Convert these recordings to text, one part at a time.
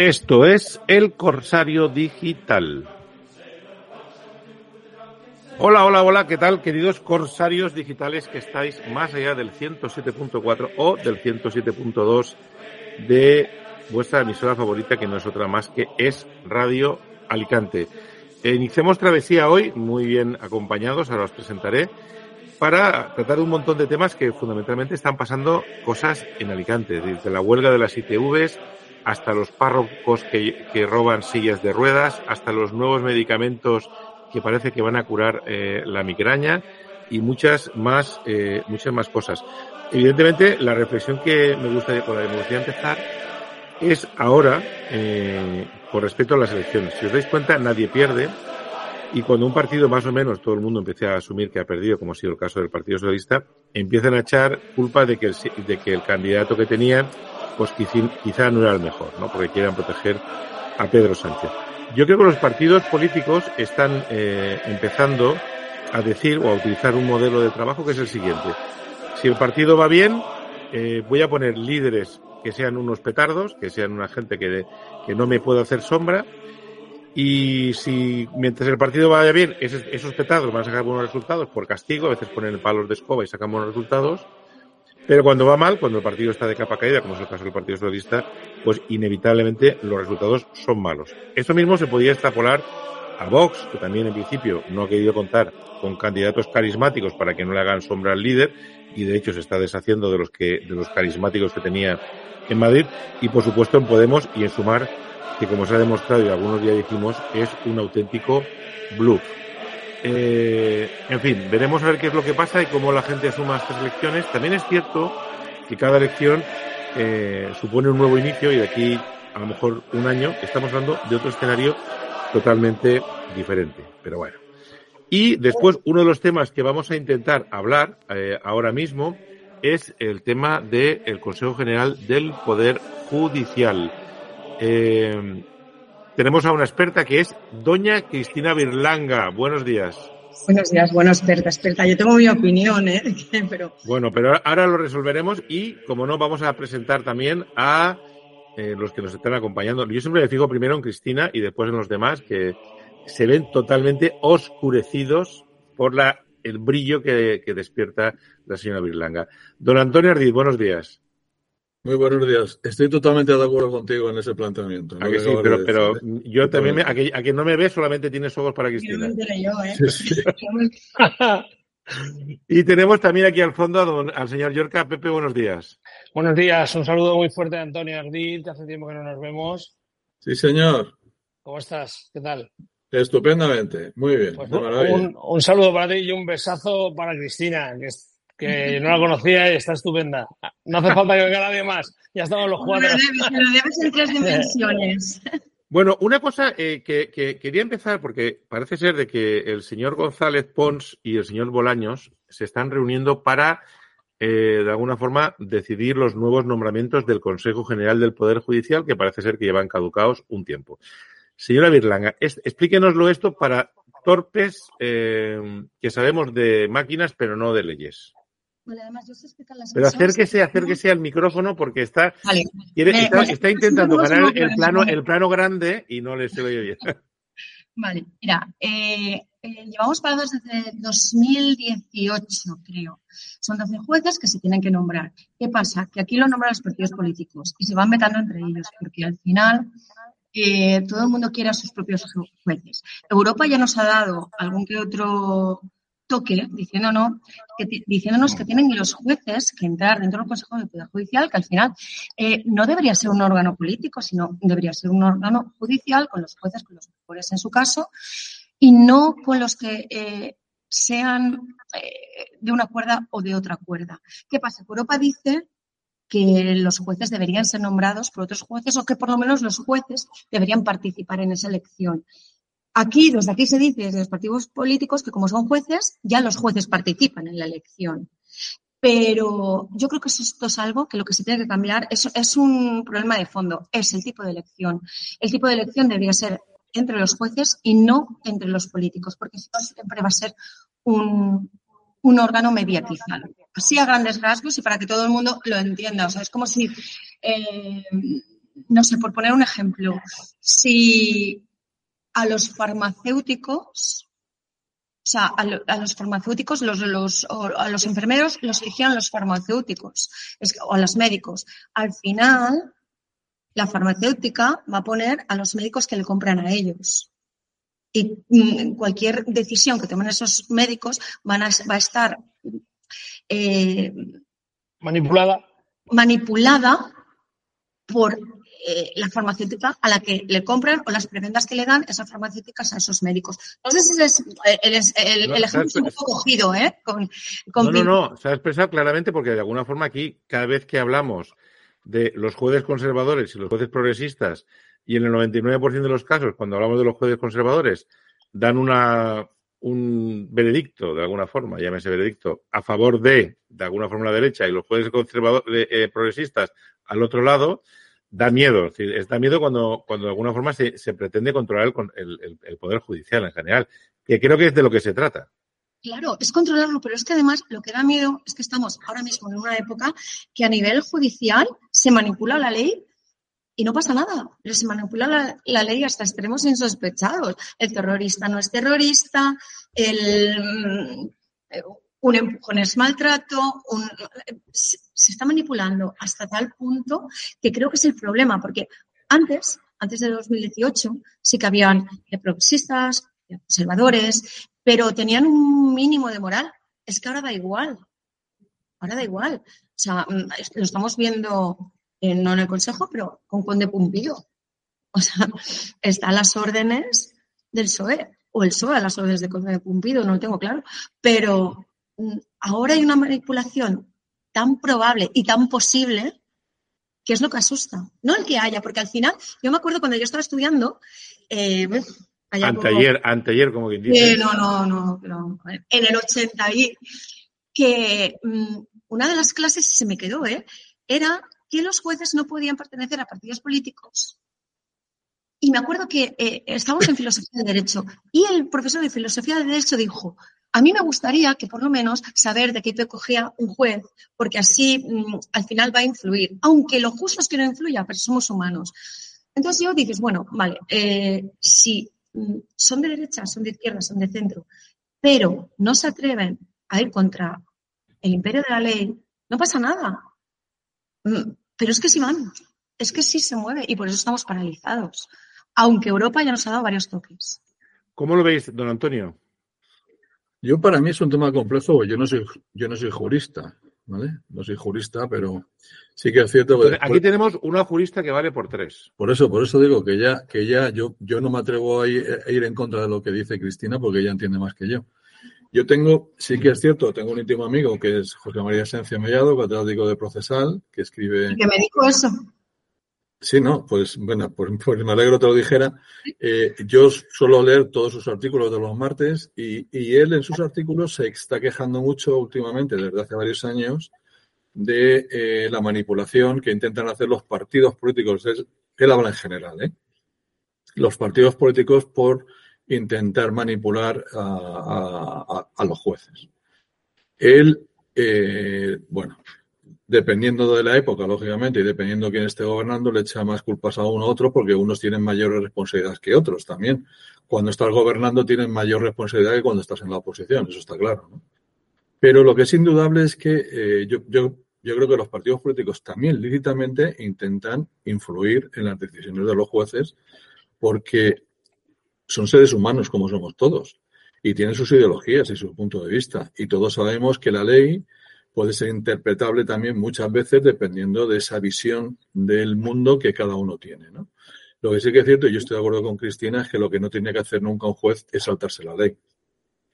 Esto es El Corsario Digital. Hola, hola, hola, ¿qué tal, queridos corsarios digitales que estáis más allá del 107.4 o del 107.2 de vuestra emisora favorita, que no es otra más que es Radio Alicante? Iniciamos travesía hoy, muy bien acompañados, ahora os presentaré, para tratar un montón de temas que fundamentalmente están pasando cosas en Alicante, desde la huelga de las ITVs, hasta los párrocos que, que, roban sillas de ruedas, hasta los nuevos medicamentos que parece que van a curar eh, la migraña y muchas más, eh, muchas más cosas. Evidentemente, la reflexión que me gustaría, con la que me gustaría empezar es ahora, eh, con respecto a las elecciones. Si os dais cuenta, nadie pierde. Y cuando un partido más o menos todo el mundo empieza a asumir que ha perdido, como ha sido el caso del Partido Socialista, empiezan a echar culpa de que el, de que el candidato que tenían pues quizá no era el mejor, ¿no? Porque quieran proteger a Pedro Sánchez. Yo creo que los partidos políticos están eh, empezando a decir o a utilizar un modelo de trabajo que es el siguiente. Si el partido va bien, eh, voy a poner líderes que sean unos petardos, que sean una gente que, que no me pueda hacer sombra, y si mientras el partido vaya bien, esos, esos petardos van a sacar buenos resultados por castigo, a veces ponen palos de escoba y sacan buenos resultados, pero cuando va mal, cuando el partido está de capa caída, como es el caso del Partido Socialista, pues inevitablemente los resultados son malos. Esto mismo se podía extrapolar a Vox, que también en principio no ha querido contar con candidatos carismáticos para que no le hagan sombra al líder, y de hecho se está deshaciendo de los que, de los carismáticos que tenía en Madrid, y por supuesto en Podemos y en Sumar, que como se ha demostrado y algunos ya dijimos, es un auténtico bluff. Eh, en fin, veremos a ver qué es lo que pasa y cómo la gente asuma estas elecciones. También es cierto que cada elección eh, supone un nuevo inicio y de aquí a lo mejor un año estamos hablando de otro escenario totalmente diferente. Pero bueno. Y después uno de los temas que vamos a intentar hablar eh, ahora mismo es el tema del Consejo General del Poder Judicial. Eh, tenemos a una experta que es doña Cristina Birlanga. Buenos días. Buenos días, bueno, experta, experta. Yo tengo mi opinión, ¿eh? pero... Bueno, pero ahora lo resolveremos y, como no, vamos a presentar también a eh, los que nos están acompañando. Yo siempre me fijo primero en Cristina y después en los demás que se ven totalmente oscurecidos por la, el brillo que, que despierta la señora Birlanga. Don Antonio Ardid, buenos días. Muy buenos días. Estoy totalmente de acuerdo contigo en ese planteamiento. ¿A que sí? Pero, pero yo también, me, a, que, a, que, no me ves, solamente tienes ojos para Cristina. Yo, ¿eh? sí, sí. y tenemos también aquí al fondo a don, al señor Yorca. Pepe, buenos días. Buenos días. Un saludo muy fuerte de Antonio Ardit. Hace tiempo que no nos vemos. Sí, señor. ¿Cómo estás? ¿Qué tal? Estupendamente. Muy bien. Pues un, un, saludo para ti y un besazo para Cristina, que es que no la conocía y está estupenda. No hace falta que venga nadie más. Ya estamos los cuatro. Lo debes en tres dimensiones. Bueno, una cosa eh, que, que, quería empezar, porque parece ser de que el señor González Pons y el señor Bolaños se están reuniendo para, eh, de alguna forma, decidir los nuevos nombramientos del Consejo General del Poder Judicial, que parece ser que llevan caducados un tiempo. Señora Birlanga, es, explíquenoslo esto para torpes eh, que sabemos de máquinas, pero no de leyes. Vale, además, yo sé explicar las Pero cosas. acérquese, acérquese al micrófono porque está, Vale. quiere, Me- está, me- está intentando me- ganar el plano, el plano grande y no le se lo oye bien. Vale, mira, eh, eh, llevamos parados desde 2018, creo. Son 12 jueces que se tienen que nombrar. ¿Qué pasa? Que aquí lo nombran los partidos políticos y se van metando entre ellos, porque al final eh, todo el mundo quiere a sus propios ju- jueces. Europa ya nos ha dado algún que otro toque diciéndonos que, diciéndonos que tienen los jueces que entrar dentro del Consejo de Poder Judicial, que al final eh, no debería ser un órgano político, sino debería ser un órgano judicial con los jueces, con los mejores en su caso, y no con los que eh, sean eh, de una cuerda o de otra cuerda. ¿Qué pasa? Europa dice que los jueces deberían ser nombrados por otros jueces o que por lo menos los jueces deberían participar en esa elección. Aquí, desde aquí se dice, desde los partidos políticos, que como son jueces, ya los jueces participan en la elección. Pero yo creo que esto es algo que lo que se tiene que cambiar es, un problema de fondo, es el tipo de elección. El tipo de elección debería ser entre los jueces y no entre los políticos, porque si no siempre va a ser un, un órgano mediatizado. Así a grandes rasgos y para que todo el mundo lo entienda. O sea, es como si, eh, no sé, por poner un ejemplo, si a los farmacéuticos, o sea, a, los farmacéuticos, los, los, a los enfermeros los eligieron los farmacéuticos o a los médicos. Al final, la farmacéutica va a poner a los médicos que le compran a ellos. Y mm, cualquier decisión que tomen esos médicos van a, va a estar eh, manipulada. manipulada por eh, la farmacéutica a la que le compran o las prebendas que le dan esas farmacéuticas a esos médicos. No sé si es el, el, ejemplo es un poco cogido, ¿eh? Con, no, no, no, se ha expresado claramente porque de alguna forma aquí, cada vez que hablamos de los jueces conservadores y los jueces progresistas, y en el 99% de los casos, cuando hablamos de los jueces conservadores, dan una, un veredicto, de alguna forma, llámese veredicto, a favor de, de alguna forma, la derecha y los jueces conservadores, eh, progresistas al otro lado, da miedo. Da miedo cuando, cuando de alguna forma se, pretende controlar el, el, Poder Judicial en general, que creo que es de lo que se trata. Claro, es controlarlo, pero es que además lo que da miedo es que estamos ahora mismo en una época que a nivel judicial se manipula la ley y no pasa nada. Pero se manipula la, la, ley hasta extremos insospechados. El terrorista no es terrorista, el, un empujón es maltrato, un, se está manipulando hasta tal punto que creo que es el problema, porque antes, antes de 2018, sí que habían progresistas, conservadores, pero tenían un mínimo de moral. Es que ahora da igual. Ahora da igual. O sea, mm, lo estamos viendo no en el Consejo, pero con Conde Pumpido. O sea, están las órdenes del PSOE, o el PSOE a las órdenes de Conde Pumpido, no lo tengo claro. Pero ahora hay una manipulación tan probable y tan posible que es lo que asusta. No el que haya, porque al final, yo me acuerdo cuando yo estaba estudiando. Eh, anteayer, anteayer, como quien dice. Eh, no, no, no, no, En el 80 y que mm, una de las clases se me quedó, ¿eh? Era que los jueces no podían pertenecer a partidos políticos. Y me acuerdo que eh, estábamos en filosofía de derecho y el profesor de filosofía de derecho dijo, a mí me gustaría que por lo menos saber de qué te cogía un juez, porque así mm, al final va a influir, aunque lo justo es que no influya, pero somos humanos. Entonces yo dices, bueno, vale, eh, si mm, son de derecha, son de izquierda, son de centro, pero no se atreven a ir contra el imperio de la ley, no pasa nada. Mm, pero es que sí van, es que sí se mueve y por eso estamos paralizados, aunque Europa ya nos ha dado varios toques. ¿Cómo lo veis, don Antonio? Yo para mí es un tema complejo, yo no soy, yo no soy jurista, ¿vale? No soy jurista, pero sí que es cierto. Que, aquí tenemos una jurista que vale por tres. Por eso, por eso digo que ya, que ya yo, yo no me atrevo a ir, a ir en contra de lo que dice Cristina, porque ella entiende más que yo. Yo tengo, sí que es cierto, tengo un íntimo amigo que es José María Esencia Mellado, catedrático de Procesal, que escribe. que me dijo eso. Sí, no, pues bueno, pues, pues, me alegro te lo dijera. Eh, yo suelo leer todos sus artículos de los martes y, y, él en sus artículos se está quejando mucho últimamente, desde hace varios años, de eh, la manipulación que intentan hacer los partidos políticos. él habla en general, ¿eh? Los partidos políticos por intentar manipular a, a, a los jueces. Él, eh, bueno, dependiendo de la época, lógicamente, y dependiendo de quién esté gobernando, le echa más culpas a uno u otro porque unos tienen mayores responsabilidades que otros también. Cuando estás gobernando tienes mayor responsabilidad que cuando estás en la oposición, eso está claro. ¿no? Pero lo que es indudable es que eh, yo, yo, yo creo que los partidos políticos también lícitamente intentan influir en las decisiones de los jueces porque son seres humanos como somos todos y tienen sus ideologías y su punto de vista. Y todos sabemos que la ley puede ser interpretable también muchas veces dependiendo de esa visión del mundo que cada uno tiene. ¿no? Lo que sí que es cierto, y yo estoy de acuerdo con Cristina, es que lo que no tiene que hacer nunca un juez es saltarse la ley.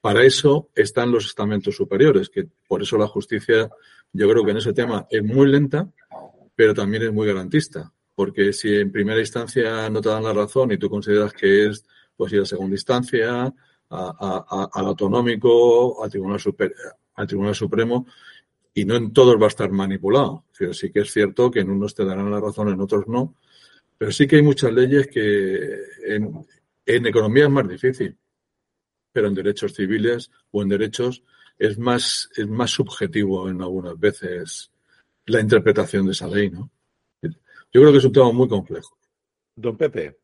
Para eso están los estamentos superiores, que por eso la justicia, yo creo que en ese tema es muy lenta pero también es muy garantista, porque si en primera instancia no te dan la razón y tú consideras que es pues ir a segunda instancia, al autonómico, al Tribunal, Super, al Tribunal Supremo, y no en todos va a estar manipulado. Pero sí que es cierto que en unos te darán la razón, en otros no. Pero sí que hay muchas leyes que en, en economía es más difícil, pero en derechos civiles o en derechos es más, es más subjetivo en algunas veces la interpretación de esa ley, ¿no? Yo creo que es un tema muy complejo. Don Pepe.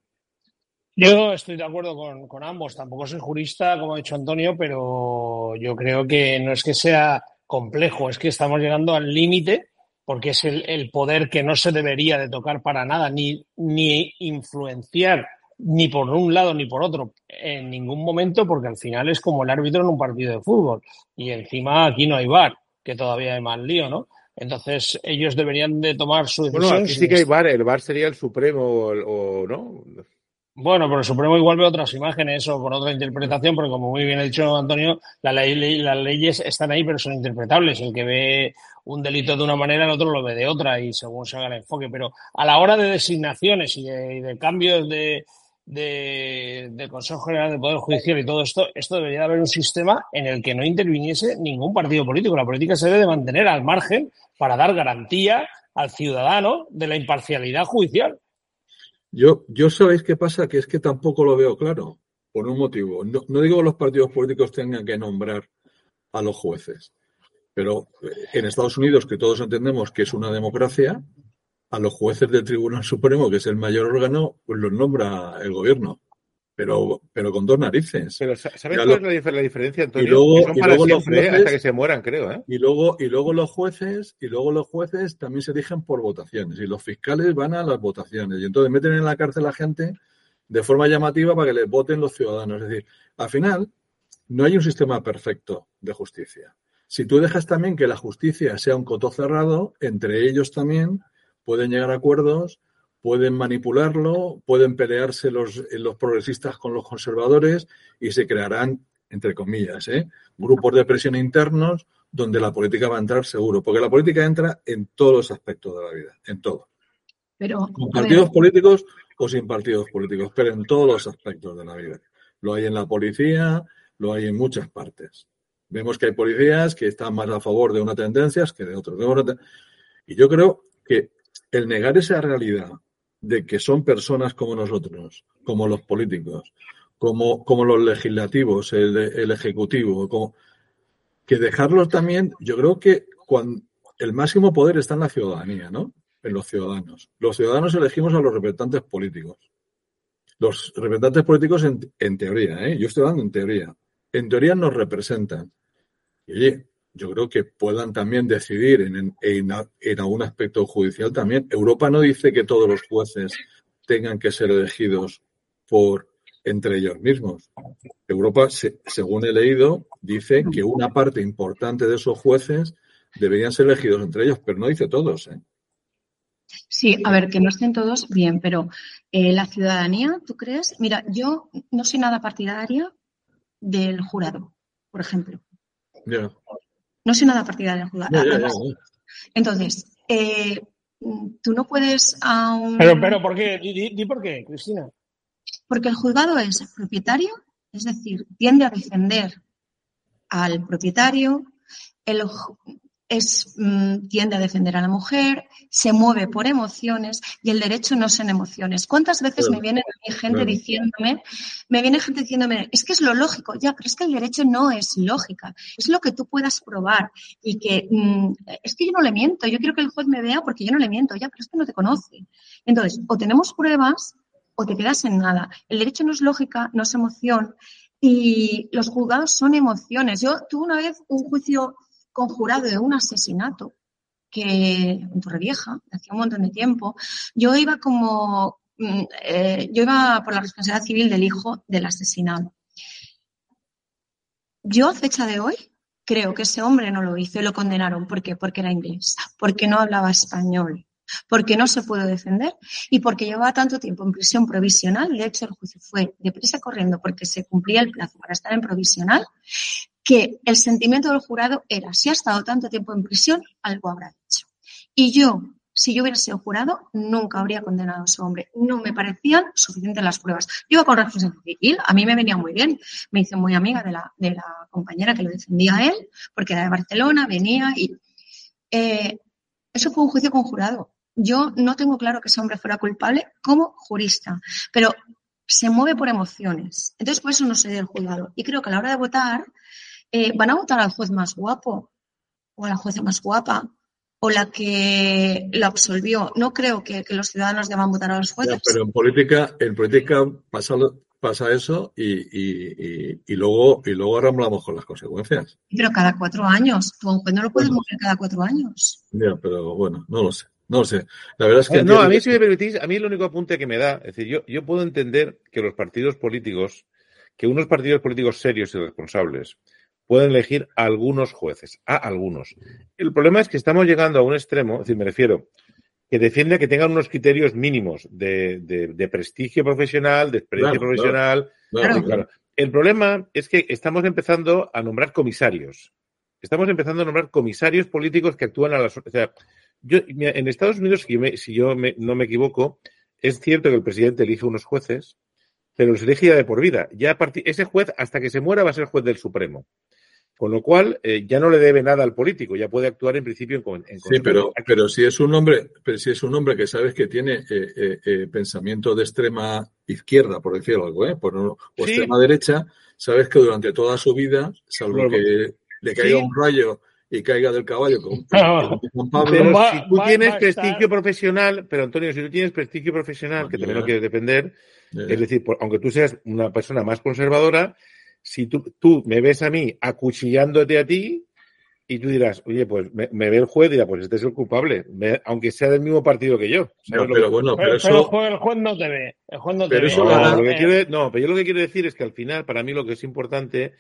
Yo estoy de acuerdo con, ambos. Tampoco soy jurista, como ha dicho Antonio, pero yo creo que no es que sea complejo, es que estamos llegando al límite porque es el, poder que no se debería de tocar para nada, ni, ni influenciar ni por un lado ni por otro en ningún momento, porque al final es como el árbitro en un partido de fútbol. Y encima aquí no hay bar, que todavía hay más lío, ¿no? Entonces ellos deberían de tomar su decisión. Bueno, aquí sí que hay bar, el bar sería el Supremo o, no. Bueno, pero el Supremo igual ve otras imágenes o con otra interpretación, porque como muy bien ha dicho Antonio, la ley, las leyes están ahí, pero son interpretables. El que ve un delito de una manera, el otro lo ve de otra, y según se haga el enfoque. Pero a la hora de designaciones y de cambios de, de, Consejo General del Poder Judicial y todo esto, esto debería de haber un sistema en el que no interviniese ningún partido político. La política se debe de mantener al margen para dar garantía al ciudadano de la imparcialidad judicial. Yo, yo sabéis qué pasa, que es que tampoco lo veo claro, por un motivo. No, no digo que los partidos políticos tengan que nombrar a los jueces, pero en Estados Unidos, que todos entendemos que es una democracia, a los jueces del Tribunal Supremo, que es el mayor órgano, pues los nombra el gobierno. Pero, pero con dos narices. Pero ¿sabes cuál es la, diferencia, Antonio? Y luego, los jueces, hasta que se mueran, creo. Y luego, y luego los jueces, y luego los jueces también se eligen por votaciones. Y los fiscales van a las votaciones. Y entonces meten en la cárcel a gente de forma llamativa para que les voten los ciudadanos. Es decir, al final, no hay un sistema perfecto de justicia. Si tú dejas también que la justicia sea un coto cerrado, entre ellos también pueden llegar a acuerdos, pueden manipularlo, pueden pelearse los, los progresistas con los conservadores y se crearán, entre comillas, ¿eh? grupos de presión internos donde la política va a entrar seguro, porque la política entra en todos los aspectos de la vida, en todo. Pero, con partidos políticos o sin partidos políticos, pero en todos los aspectos de la vida. Lo hay en la policía, lo hay en muchas partes. Vemos que hay policías que están más a favor de unas tendencias que de otras. Y yo creo que el negar esa realidad de que son personas como nosotros, como los políticos, como, como los legislativos, el, ejecutivo, que dejarlos también, yo creo que cuando el máximo poder está en la ciudadanía, ¿no? En los ciudadanos. Los ciudadanos elegimos a los representantes políticos. Los representantes políticos en, en teoría, ¿eh? Yo estoy hablando en teoría. En teoría nos representan. Y oye, yo creo que puedan también decidir en, en, algún aspecto judicial también. Europa no dice que todos los jueces tengan que ser elegidos por entre ellos mismos. Europa, según he leído, dice que una parte importante de esos jueces deberían ser elegidos entre ellos, pero no dice todos. ¿eh? Sí, a ver, que no estén todos bien, pero eh, la ciudadanía, ¿tú crees? Mira, yo no soy nada partidaria del jurado, por ejemplo. No soy nada partidaria del juzgado. Entonces, eh, tú no puedes. Pero, pero, ¿por qué? Di, por qué, Cristina. Porque el juzgado es propietario, es decir, tiende a defender al propietario, el, es, mm, tiende a defender a la mujer, se mueve por emociones y el derecho no son emociones. ¿Cuántas veces me viene gente diciéndome, me viene gente diciéndome, es que es lo lógico, ya, pero es que el derecho no es lógica, es lo que tú puedas probar y que mm, es que yo no le miento, yo quiero que el juez me vea porque yo no le miento, ya, pero es que no te conoce. Entonces, o tenemos pruebas o te quedas en nada. El derecho no es lógica, no es emoción y los juzgados son emociones. Yo tuve una vez un juicio conjurado de un asesinato que en Torrevieja, hacía un montón de tiempo, yo iba como, mm, eh, yo iba por la responsabilidad civil del hijo del asesinado. Yo a fecha de hoy creo que ese hombre no lo hizo y lo condenaron. ¿Por qué? Porque era inglés, porque no hablaba español, porque no se pudo defender y porque llevaba tanto tiempo en prisión provisional. De hecho, el juicio fue deprisa corriendo porque se cumplía el plazo para estar en provisional que el sentimiento del jurado era, si ha estado tanto tiempo en prisión, algo habrá hecho. Y yo, si yo hubiera sido jurado, nunca habría condenado a ese hombre. No me parecían suficientes las pruebas. Yo iba con responsabilidad civil, a mí me venía muy bien. Me hice muy amiga de la, compañera que lo defendía a él, porque era de Barcelona, venía y... Eh, eso fue un juicio con jurado. Yo no tengo claro que ese hombre fuera culpable como jurista, pero se mueve por emociones. Entonces, por eso no se el juzgado. Y creo que a la hora de votar, eh, van a votar al juez más guapo o a la jueza más guapa o la que lo absolvió. No creo que, los ciudadanos deban votar a los jueces. pero en política, en política pasa, pasa eso y, y, y, luego y luego arramblamos con las consecuencias. Pero cada cuatro años. Tú un juez no lo puedes mover cada cuatro años. Ya, pero bueno, no lo sé. No lo sé. La verdad es que. No, a mí, si me permitís, a mí el único apunte que me da, es decir, yo, yo puedo entender que los partidos políticos, que unos partidos políticos serios y responsables, pueden elegir a algunos jueces, a algunos. El problema es que estamos llegando a un extremo, es decir, me refiero, que defiende que tengan unos criterios mínimos de, de, prestigio profesional, de experiencia profesional. El problema es que estamos empezando a nombrar comisarios. Estamos empezando a nombrar comisarios políticos que actúan a las. O sea, yo, en Estados Unidos, si yo, no me equivoco, es cierto que el presidente elige unos jueces, pero los elige ya de por vida. Ya ese juez, hasta que se muera, va a ser juez del Supremo. Con lo cual, eh, ya no le debe nada al político, ya puede actuar en principio en, en Sí, pero, pero si es un hombre, pero si es un hombre que sabes que tiene eh, eh, pensamiento de extrema izquierda, por decirlo algo, ¿eh? Por, o extrema derecha, sabes que durante toda su vida, salvo que le caiga un rayo y caiga del caballo con, Pablo. si tú tienes prestigio profesional, pero Antonio, si tú tienes prestigio profesional, que también lo quieres defender, es decir, aunque tú seas una persona más conservadora, si tú, tú me ves a mí acuchillándote a ti, y tú dirás, oye, pues me, ve el juez y dirá, pues este es el culpable, aunque sea del mismo partido que yo. pero bueno, pero, eso... el, juez, no te ve. El juez no te ve. no, pero yo lo que quiero decir es que al final, para mí lo que es importante,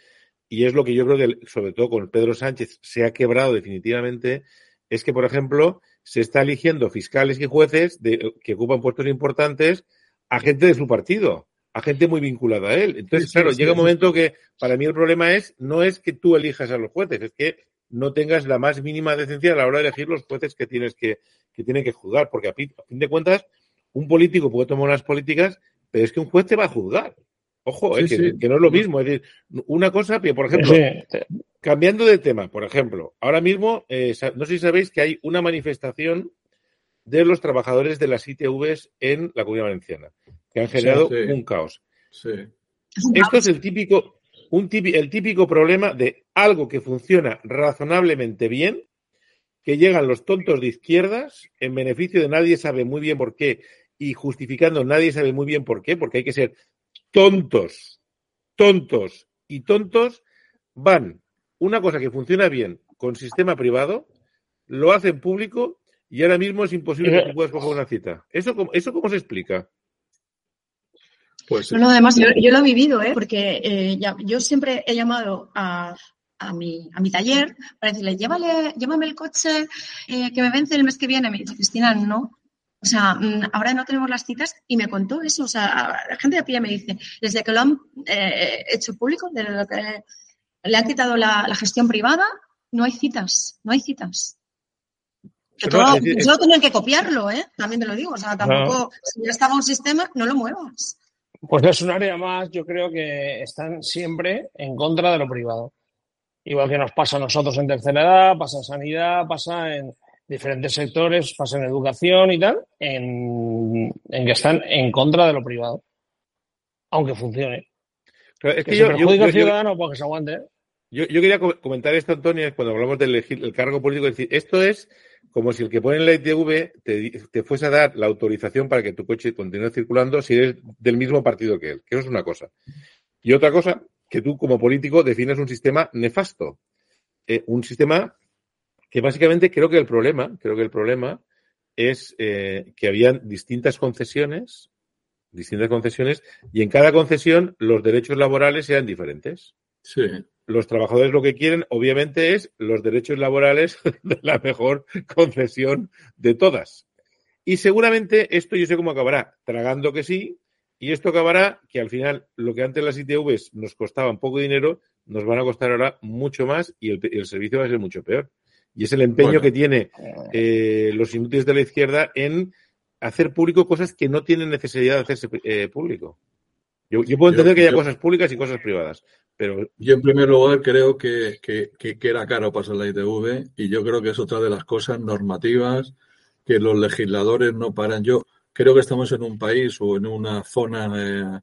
y es lo que yo creo que, sobre todo con Pedro Sánchez, se ha quebrado definitivamente, es que, por ejemplo, se está eligiendo fiscales y jueces de, que ocupan puestos importantes a gente de su partido a gente muy vinculada a él. Entonces, claro, llega un momento que para mí el problema es, no es que tú elijas a los jueces, es que no tengas la más mínima decencia a la hora de elegir los jueces que tienes que, que tienen que juzgar, porque a fin, de cuentas, un político puede tomar unas políticas, pero es que un juez te va a juzgar. Ojo, que, no es lo mismo. Es decir, una cosa, por ejemplo, cambiando de tema, por ejemplo, ahora mismo, eh, no sé si sabéis que hay una manifestación de los trabajadores de las ITVs en la Comunidad Valenciana que han generado un caos. Esto es el típico, un el típico problema de algo que funciona razonablemente bien, que llegan los tontos de izquierdas en beneficio de nadie sabe muy bien por qué y justificando nadie sabe muy bien por qué, porque hay que ser tontos, tontos y tontos, van una cosa que funciona bien con sistema privado, lo hacen público y ahora mismo es imposible que puedas coger una cita. ¿Eso, ¿Eso cómo se explica? Pues, además, yo, lo he vivido, ¿eh? porque eh, yo siempre he llamado a, a, mi, a mi taller para decirle, llévale, llévame el coche eh, que me vence el mes que viene. Me dice, Cristina, no. O sea, mm, ahora no tenemos las citas y me contó eso. O sea, la gente de pie me dice, desde que lo han eh, hecho público, desde lo que le han quitado la, gestión privada, no hay citas, no hay citas. Que todo, yo que copiarlo, ¿eh? También te lo digo. O sea, tampoco, si ya estaba un sistema, no lo muevas. Pues es un área más, yo creo que están siempre en contra de lo privado. Igual que nos pasa a nosotros en tercera edad, pasa en sanidad, pasa en diferentes sectores, pasa en educación y tal, en, que están en contra de lo privado. Aunque funcione. es que, yo, al ciudadano porque se aguante. Yo, quería comentar esto, Antonio, cuando hablamos del el cargo político, es decir, esto es como si el que pone la ITV te, fuese a dar la autorización para que tu coche continúe circulando si eres del mismo partido que él, que eso es una cosa. Y otra cosa, que tú como político defines un sistema nefasto. Eh, un sistema que básicamente creo que el problema, creo que el problema es eh, que habían distintas concesiones, distintas concesiones, y en cada concesión los derechos laborales eran diferentes. Sí los trabajadores lo que quieren, obviamente, es los derechos laborales de la mejor concesión de todas. Y seguramente esto yo sé cómo acabará, tragando que sí, y esto acabará que al final lo que antes las ITVs nos costaban poco dinero, nos van a costar ahora mucho más y el, servicio va a ser mucho peor. Y es el empeño Bueno. que tiene eh, los inútiles de la izquierda en hacer público cosas que no tienen necesidad de hacerse eh, público. Yo, yo puedo Yo- entender que haya yo- cosas públicas y cosas privadas, pero Yo, en primer lugar, creo que, que- era caro pasar la ITV y yo creo que es otra de las cosas normativas que los legisladores no paran. Yo creo que estamos en un país o en una zona eh,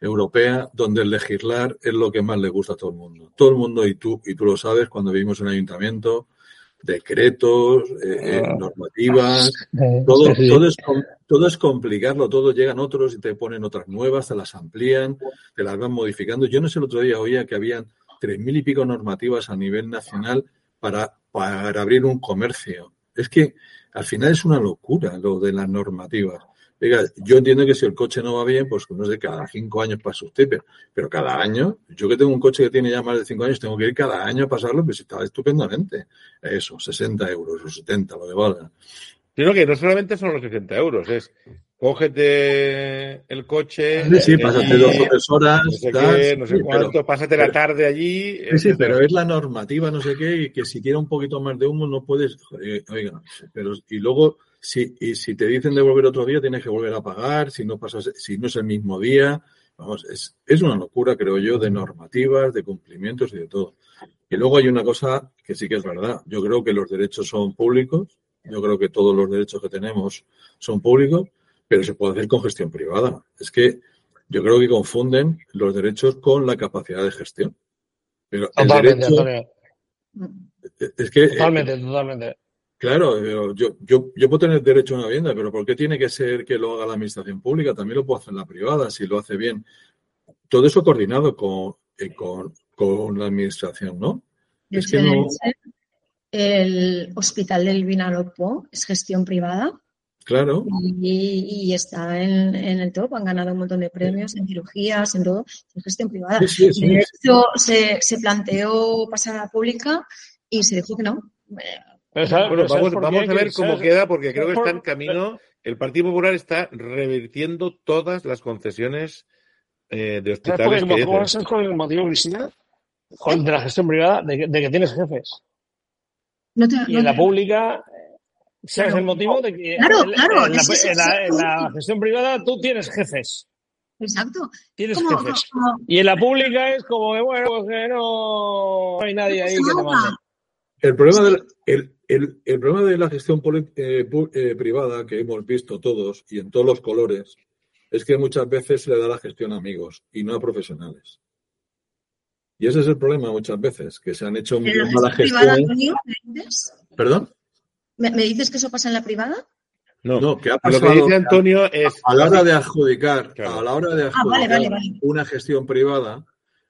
europea donde el legislar es lo que más le gusta a todo el mundo. Todo el mundo, y tú, y tú lo sabes, cuando vivimos en ayuntamiento, decretos, eh, eh, normativas, todo, Sí, sí. todo, es, todo es complicarlo, todo llegan otros y te ponen otras nuevas, te las amplían, te las van modificando. Yo no sé, el otro día oía que habían tres mil y pico normativas a nivel nacional para, para abrir un comercio. Es que al final es una locura lo de las normativas. Oiga, yo entiendo que si el coche no va bien, pues no sé, cada cinco años pasa usted, pero, pero cada año, yo que tengo un coche que tiene ya más de cinco años, tengo que ir cada año a pasarlo, pues está estupendamente. Eso, 60 euros o 70, lo que valga. Sino que no solamente son los 60 euros, es cógete el coche. Sí, sí, eh, pásate dos o tres horas. No sé tal, qué, no sé sí, cuánto, pero- pásate la tarde allí. Sí, sí, pero es la normativa, no sé qué, y que si tiene un poquito más de humo no puedes. eh, oiga, pero y luego si y si te dicen de volver otro día tienes que volver a pagar, si no pasas, si no es el mismo día, vamos, es, es una locura creo yo de normativas, de cumplimientos y de todo. Y luego hay una cosa que sí que es verdad. Yo creo que los derechos son públicos. Yo creo que todos los derechos que tenemos son públicos, pero se puede hacer con gestión privada. Es que yo creo que confunden los derechos con la capacidad de gestión. Pero el Totalmente, derecho, es que, eh, Totalmente, totalmente. Claro, yo, yo, yo puedo tener derecho a una vivienda, pero ¿por qué tiene que ser que lo haga la administración pública? También lo puedo hacer la privada, si lo hace bien. Todo eso coordinado con, eh, con, con la administración, ¿no? Es que no- en el hospital del Vinalopó es gestión privada Claro, y, y está en, en el top. Han ganado un montón de premios en cirugías, en todo. Es gestión privada. sí, sí, sí, De sí. hecho, se, se planteó pasar a la pública y se dijo que no. Eh, Pero ¿sabes- Bueno, pero ¿sabes vamos, a ver Que- cómo ¿sabes? queda, porque creo que está en camino. El Partido Popular está revirtiendo todas las concesiones eh, de ¿Sabes por qué? hospitales que ¿Cómo dicen. sabes cuál es el motivo, Cristina? Con- De la gestión privada, de que, de que tienes jefes. no te- Y no en la te- pública, ¿sabes Claro. el motivo de que Claro, en, claro, en la, es que eso en la- es en la exacto. gestión privada tú tienes jefes? Exacto. Tienes Como- jefes. como- Y en la pública es como que, bueno, pues que no, no hay nadie ahí que te mande. El problema, de la, el, el- el problema de la gestión eh, eh, privada que hemos visto todos y en todos los colores es que muchas veces se le da la gestión a amigos y no a profesionales. Y ese es el problema muchas veces, que se han hecho muy ¿En la malas gestión privada, gestiones. Antonio, me dices? ¿Perdón? ¿Me, me dices que eso pasa en la privada? No, No, que ha lo pasado que dice Antonio es. a la hora de adjudicar, Claro. a la hora de Ah, adjudicar vale, vale, vale. una gestión privada,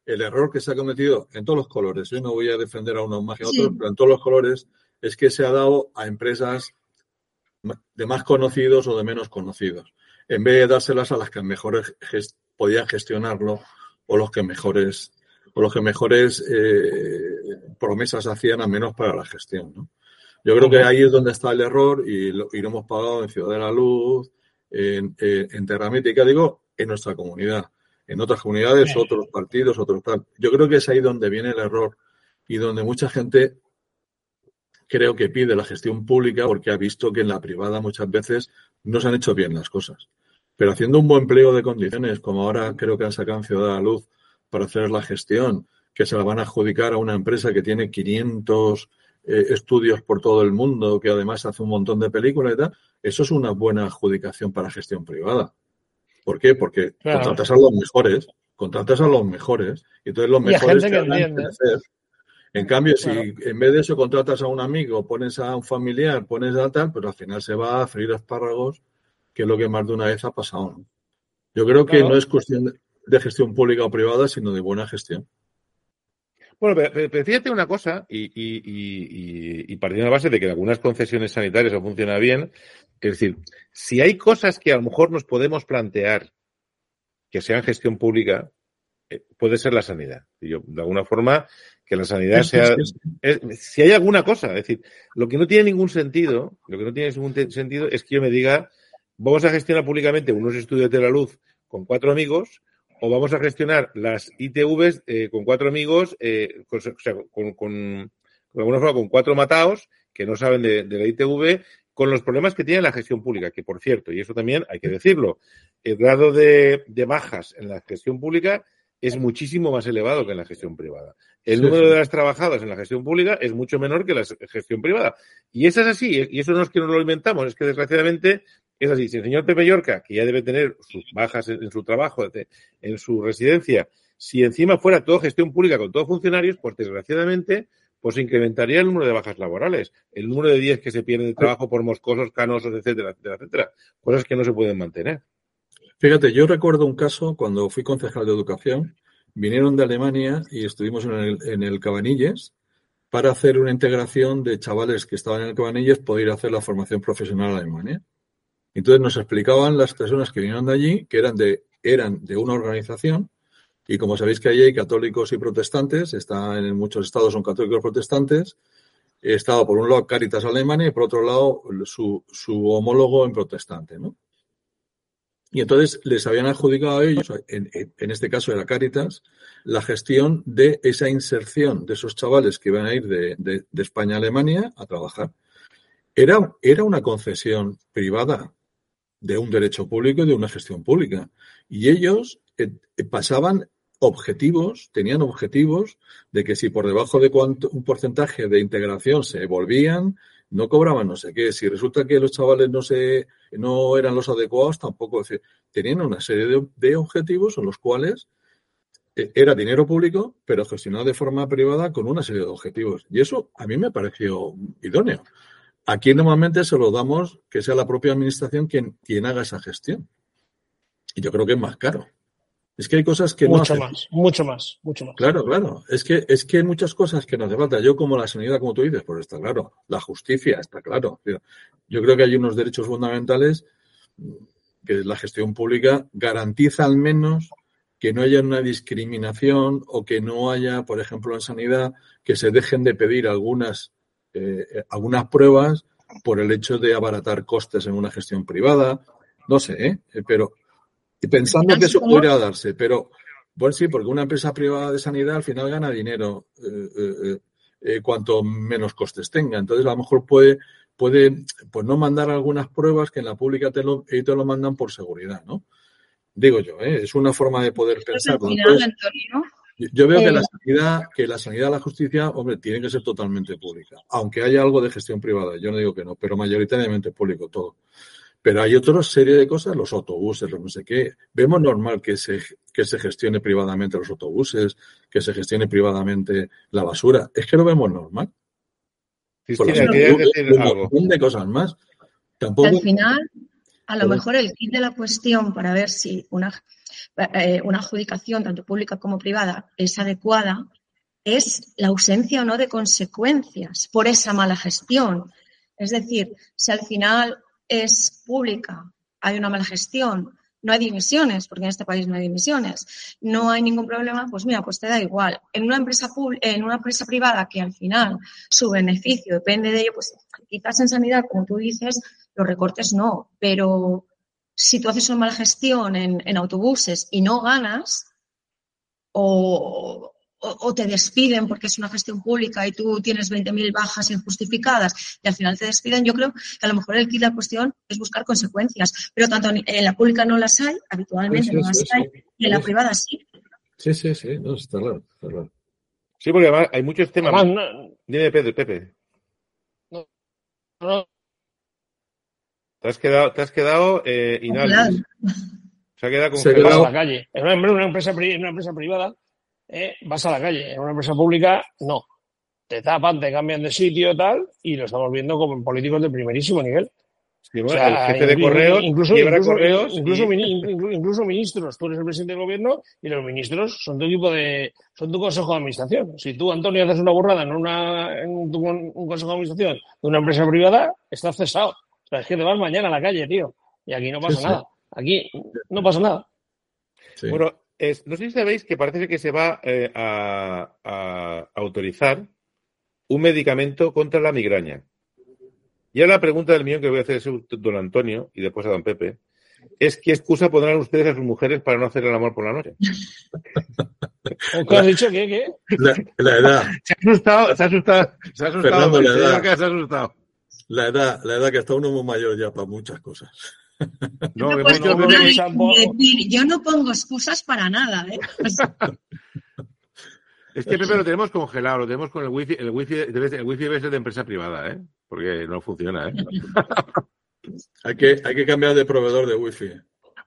el error que se ha cometido en todos los colores, yo no voy a defender a unos más que a otros, Sí. pero en todos los colores, es que se ha dado a empresas de más conocidos o de menos conocidos, en vez de dárselas a las que mejores podían gestionarlo o los que mejores o los que mejores eh, promesas hacían, al menos para la gestión. ¿no? Yo creo que ahí es donde está el error y lo, y lo hemos pagado en Ciudad de la Luz, en, en, en Terra Mítica, digo, en nuestra comunidad. En otras comunidades, otros partidos, otros tal. Yo creo que es ahí donde viene el error y donde mucha gente creo que pide la gestión pública porque ha visto que en la privada muchas veces no se han hecho bien las cosas. Pero haciendo un buen empleo de condiciones, como ahora creo que han sacado en Ciudad de la Luz para hacer la gestión, que se la van a adjudicar a una empresa que tiene 500 eh, estudios por todo el mundo, que además hace un montón de películas y tal, eso es una buena adjudicación para gestión privada. ¿Por qué? Porque Claro. contratas a los mejores, contratas a los mejores, y entonces los mejores te que harán crecer. En cambio, Claro. si en vez de eso contratas a un amigo, pones a un familiar, pones a tal, pues al final se va a freír espárragos, que es lo que más de una vez ha pasado. ¿no? Yo creo que Claro. no es cuestión de- gestión pública o privada, sino de buena gestión. Bueno, pero, fíjate una cosa, y, y, y, y- y partiendo de la base de que algunas concesiones sanitarias no funcionan bien, es decir, si hay cosas que a lo mejor nos podemos plantear que sean gestión pública, puede ser la sanidad. Y yo, de alguna forma, que la sanidad sea. es- si hay alguna cosa, es decir, lo que no tiene ningún sentido, lo que no tiene ningún sentido es que yo me diga, vamos a gestionar públicamente unos estudios de la luz con cuatro amigos, o vamos a gestionar las ITVs eh, con cuatro amigos, eh, con, o sea, con, con- de alguna forma con cuatro mataos, que no saben de, de la ITV con los problemas que tiene la gestión pública, que por cierto, y eso también hay que decirlo, el grado de, de bajas en la gestión pública es muchísimo más elevado que en la gestión privada. El Sí, número sí. de las trabajadas en la gestión pública es mucho menor que la gestión privada. Y eso es así, y eso no es que nos lo inventamos, es que desgraciadamente es así. Si el señor Pepe Yorca, que ya debe tener sus bajas en, en su trabajo, en su residencia, si encima fuera todo gestión pública con todos funcionarios, pues desgraciadamente pues incrementaría el número de bajas laborales, el número de días que se pierden de trabajo por moscosos, canosos, etcétera, etcétera, etcétera. Cosas que no se pueden mantener. Fíjate, yo recuerdo un caso cuando fui concejal de educación, vinieron de Alemania y estuvimos en el, en Cabanilles para hacer una integración de chavales que estaban en el Cabanilles poder ir a hacer la formación profesional a Alemania. Entonces nos explicaban las personas que vinieron de allí que eran de, una organización y como sabéis que allí hay católicos y protestantes, está en muchos estados son católicos protestantes, estaba por un lado Caritas Alemania y por otro lado su, su homólogo en protestante, ¿no? Y entonces les habían adjudicado a ellos, en, este caso era Caritas, la gestión de esa inserción de esos chavales que iban a ir de, España a Alemania a trabajar. Era, era una concesión privada de un derecho público y de una gestión pública. Y ellos eh, pasaban objetivos, tenían objetivos de que si por debajo de cuánto, un porcentaje de integración se volvían, no cobraban no sé qué. Si resulta que los chavales no se no eran los adecuados, tampoco tenían una serie de, de objetivos en los cuales eh, era dinero público, pero gestionado de forma privada con una serie de objetivos. Y eso a mí me pareció idóneo. Aquí normalmente se lo damos que sea la propia administración quien, quien haga esa gestión. Y yo creo que es más caro. Es que hay cosas que mucho no más, mucho más, mucho más. Claro, claro. Es que, es que hay muchas cosas que nos hace falta. Yo, como la sanidad, como tú dices, pues está claro. La justicia está claro. Yo creo que hay unos derechos fundamentales que la gestión pública garantiza al menos que no haya una discriminación o que no haya, por ejemplo, en sanidad, que se dejen de pedir algunas, eh, algunas pruebas por el hecho de abaratar costes en una gestión privada. No sé, ¿eh? pero y pensando que eso podría darse, pero bueno, sí, porque una empresa privada de sanidad al final gana dinero eh, eh, eh, cuanto menos costes tenga. Entonces, a lo mejor puede, puede pues no mandar algunas pruebas que en la pública te lo, te lo mandan por seguridad, ¿no? Digo yo, ¿eh? es una forma de poder Antonio, yo veo que la sanidad, que la sanidad, la justicia, hombre, tiene que ser totalmente pública. Aunque haya algo de gestión privada, yo no digo que no, pero mayoritariamente público todo. Pero hay otra serie de cosas, los autobuses, los no sé qué. Vemos normal que se, que se gestione privadamente los autobuses, que se gestione privadamente la basura. Es que lo vemos normal. Cristina, ¿quieres decir un algo? montón de cosas más. Tampoco. Al final, a lo mejor el kit de la cuestión para ver si una, eh, una adjudicación, tanto pública como privada, es adecuada, es la ausencia o no de consecuencias por esa mala gestión. Es decir, si al final es pública, hay una mala gestión, no hay dimisiones, porque en este país no hay dimisiones, no hay ningún problema, pues mira, pues te da igual. En una empresa en una empresa privada que al final su beneficio depende de ello, pues quizás en sanidad, como tú dices, los recortes no, pero si tú haces una mala gestión en, en autobuses y no ganas, o, o, o te despiden porque es una gestión pública y tú tienes 20.000 bajas injustificadas y al final te despiden, yo creo que a lo mejor el kit de la cuestión es buscar consecuencias. Pero tanto en la pública no las hay, habitualmente Sí, sí, no las sí, hay, sí. y en la Sí. privada sí. Sí, sí, sí, no, está claro, está claro. Sí, porque además hay muchos temas. Además, no, Dime, Pedro, Pepe. no, Te has quedado, te has quedado eh. Se ha quedado Se congelado. a quedado- la calle. En una, una empresa, una empresa privada, eh, vas a la calle. En una empresa pública, no. Te tapan, te cambian de sitio tal, y lo estamos viendo como políticos de primerísimo nivel. Sí, O bueno, sea, el jefe de correos incluso, incluso, correos incluso, y- ministros. Tú eres el presidente del gobierno y los ministros son tu equipo de, son tu consejo de administración. Si tú, Antonio, haces una burrada en, una, en un consejo de administración de una empresa privada, estás cesado. O sea, es que te vas mañana a la calle, tío. Y aquí no pasa sí. nada. Aquí no pasa nada. Sí. Bueno, es- no sé si sabéis que parece que se va eh, a, a autorizar un medicamento contra la migraña. Y ahora la pregunta del millón que voy a hacer a don Antonio y después a don Pepe es ¿qué excusa pondrán ustedes a sus mujeres para no hacer el amor por la noche? ¿Qué has dicho? ¿Qué? ¿Qué? La, la edad. Se ha asustado, se ha asustado, se ha asustado. Fernando, la edad. que se ha asustado. La edad, la edad que está uno muy mayor ya para muchas cosas. No, No puedo mucho- no, decir, no, tampoco. decir, yo no pongo excusas para nada, ¿eh? Es que Pepe lo tenemos congelado, lo tenemos con el wifi, el wifi debe, el wifi debe ser de empresa privada, ¿eh? Porque no funciona, ¿eh? Hay que, hay que cambiar de proveedor de wifi.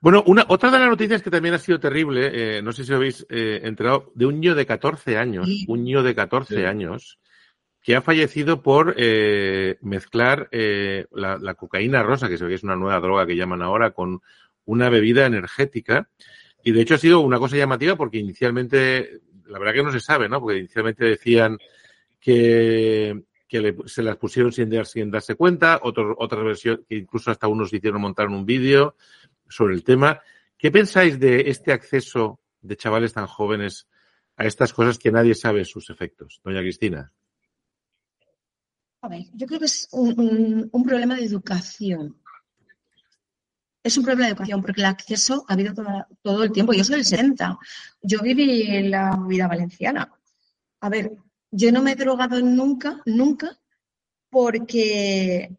Bueno, una, otra de las noticias que también ha sido terrible, eh, no sé si habéis eh, enterado, de un niño de 14 años, Sí. un niño de 14 Sí. años, que ha fallecido por eh, mezclar eh, la, cocaína rosa, que se ve que es una nueva droga que llaman ahora, con una bebida energética. Y de hecho ha sido una cosa llamativa porque inicialmente, la verdad que no se sabe, ¿no? Porque inicialmente decían que, se las pusieron sin, dar- sin darse cuenta, otros, otras versiones, que incluso hasta unos hicieron montar un vídeo sobre el tema. ¿Qué pensáis de este acceso de chavales tan jóvenes a estas cosas que nadie sabe sus efectos? Doña Cristina. A ver, yo creo que es un, problema de educación. Es un problema de educación porque el acceso ha habido todo el tiempo. Yo soy del 70. Yo viví la vida valenciana. A ver, yo no me he drogado nunca, nunca, porque,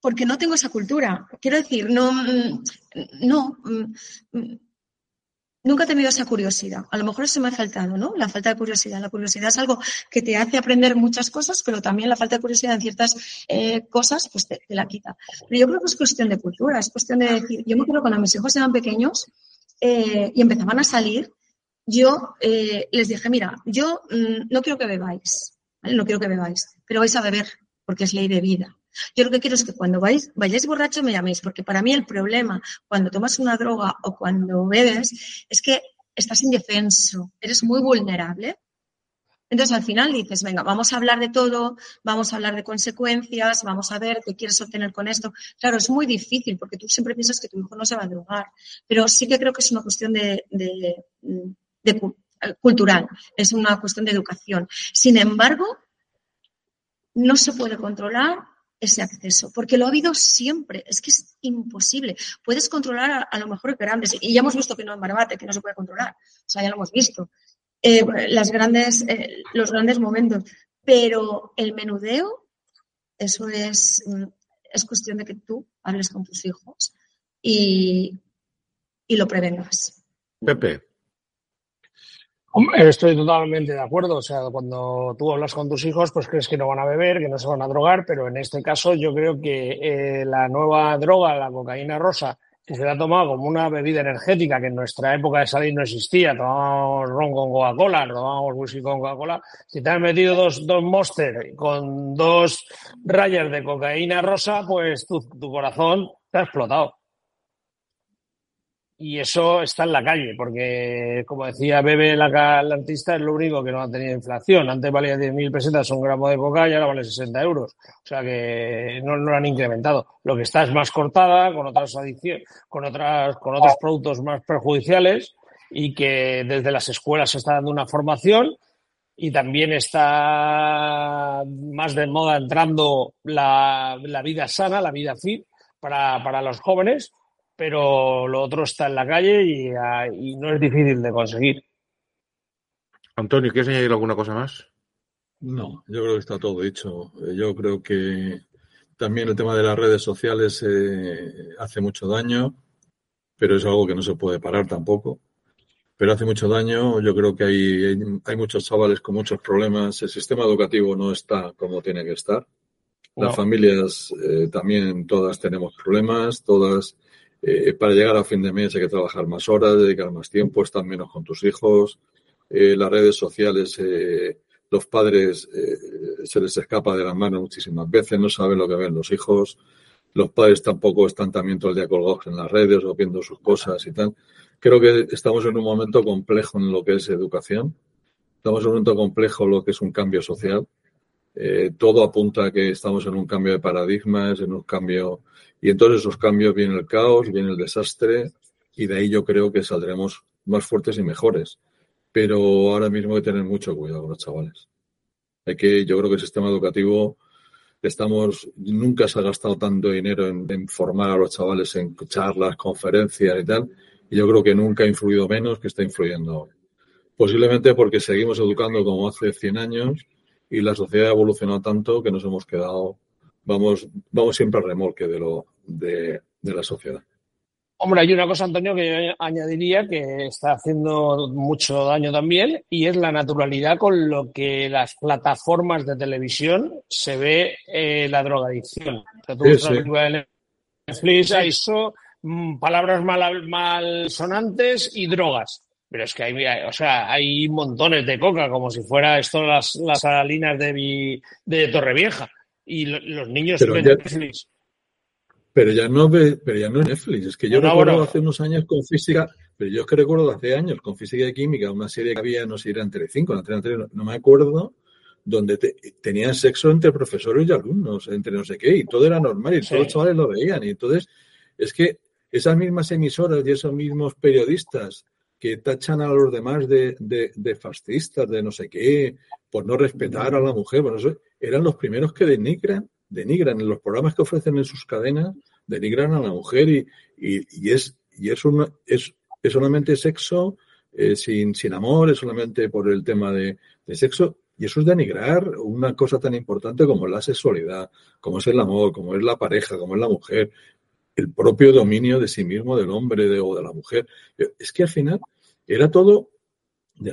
porque no tengo esa cultura. Quiero decir, no, no, nunca he tenido esa curiosidad. A lo mejor eso me ha faltado, ¿no? La falta de curiosidad. La curiosidad es algo que te hace aprender muchas cosas, pero también la falta de curiosidad en ciertas eh, cosas, pues te, la quita. Pero yo creo que es cuestión de cultura, es cuestión de decir, yo me acuerdo cuando mis hijos eran pequeños eh, y empezaban a salir, yo eh, les dije, mira, yo mm, no quiero que bebáis. No quiero que bebáis, pero vais a beber porque es ley de vida. Yo lo que quiero es que cuando vais, vayáis borrachos me llaméis, porque para mí el problema cuando tomas una droga o cuando bebes es que estás indefenso, eres muy vulnerable. Entonces al final dices, venga, vamos a hablar de todo, vamos a hablar de consecuencias, vamos a ver qué quieres obtener con esto. Claro, es muy difícil porque tú siempre piensas que tu hijo no se va a drogar, pero sí que creo que es una cuestión de, de- de cu- cultural, es una cuestión de educación. Sin embargo, no se puede controlar ese acceso, porque lo ha habido siempre, es que es imposible. Puedes controlar a, lo mejor grandes, y ya hemos visto que no en Barbate, que no se puede controlar, o sea, ya lo hemos visto, Eh, las grandes, eh, los grandes momentos, pero el menudeo, eso es, mm, es cuestión de que tú hables con tus hijos y, y lo prevengas. Pepe. Estoy totalmente de acuerdo. O sea, cuando tú hablas con tus hijos, pues crees que no van a beber, que no se van a drogar, pero en este caso yo creo que eh, la nueva droga, la cocaína rosa, que se la ha tomado como una bebida energética que en nuestra época de salir no existía, tomábamos ron con Coca-Cola, tomábamos whisky con Coca-Cola, si te has metido dos, dos Monster con dos rayas de cocaína rosa, pues tu corazón te ha explotado. Y eso está en la calle, porque, como decía Bebe, la, la artista es lo único que no ha tenido inflación. Antes valía 10.000 pesetas un gramo de coca y ahora vale 60 euros. O sea que no, no lo han incrementado. Lo que está es más cortada, con otras adicciones, con otras, con otros productos más perjudiciales y que desde las escuelas se está dando una formación y también está más de moda entrando la, la vida sana, la vida fit para, para los jóvenes, pero lo otro está en la calle y, ah, y no es difícil de conseguir. Antonio, ¿quieres añadir alguna cosa más? No, yo creo que está todo dicho. Eh, Yo creo que también el tema de las redes sociales eh, hace mucho daño, pero es algo que no se puede parar tampoco. Pero hace mucho daño. Yo creo que hay, hay, hay muchos chavales con muchos problemas. El sistema educativo no está como tiene que estar. Las No. familias eh, también todas tenemos problemas, todas eh, para llegar a fin de mes hay que trabajar más horas, dedicar más tiempo, estar menos con tus hijos. Eh, las redes sociales, eh, los padres se les escapa de las manos muchísimas veces, no saben lo que ven los hijos. Los padres tampoco están también todo el día colgados en las redes o viendo sus cosas y tal. Creo que estamos en un momento complejo en lo que es educación. Estamos en un momento complejo en lo que es un cambio social. Todo apunta a que estamos en un cambio de paradigmas, en un cambio, y en todos esos cambios viene el caos, viene el desastre, y de ahí yo creo que saldremos más fuertes y mejores. Pero ahora mismo hay que tener mucho cuidado con los chavales. Hay que, yo creo que el sistema educativo estamos, nunca se ha gastado tanto dinero en, formar a los chavales en charlas, conferencias y tal, Y yo creo que nunca ha influido menos que está influyendo ahora. Posiblemente porque seguimos educando como hace 100 años y la sociedad ha evolucionado tanto que nos hemos quedado, vamos, vamos siempre al remolque de, lo, de, de la sociedad. Hombre, hay una cosa, Antonio, que yo añadiría que está haciendo mucho daño también y es la naturalidad con lo que las plataformas de televisión se ve eh, la drogadicción. O sea, tú Sí, ves una sí. película de Netflix, hay eso, mm, palabras mal, malsonantes y drogas. Pero es que hay, o sea, hay montones de coca, como si fuera esto las, las salinas de, Vi- de Torrevieja. Y lo- los niños ven Netflix. Pero ya no ve, pero ya no es Netflix. Es que yo No, recuerdo bueno. hace unos años con física, pero yo es que recuerdo hace años con física y química, una serie que había, no sé, era en Telecinco, en Antena 3, no, no me acuerdo, donde te- tenían sexo entre profesores y alumnos, entre no sé qué, y todo era normal, y Sí. todos los chavales lo veían. Y entonces, es que esas mismas emisoras y esos mismos periodistas que tachan a los demás de, de, de fascistas, de no sé qué, por no respetar a la mujer, bueno, eso, eran los primeros que denigran, denigran en los programas que ofrecen en sus cadenas, denigran a la mujer y, y, es, y es, una, es, es solamente sexo eh, sin, sin amor, es solamente por el tema de, de sexo. Y eso es denigrar una cosa tan importante como la sexualidad, como es el amor, como es la pareja, como es la mujer, el propio dominio de sí mismo del hombre o de la mujer. Es que al final era todo, y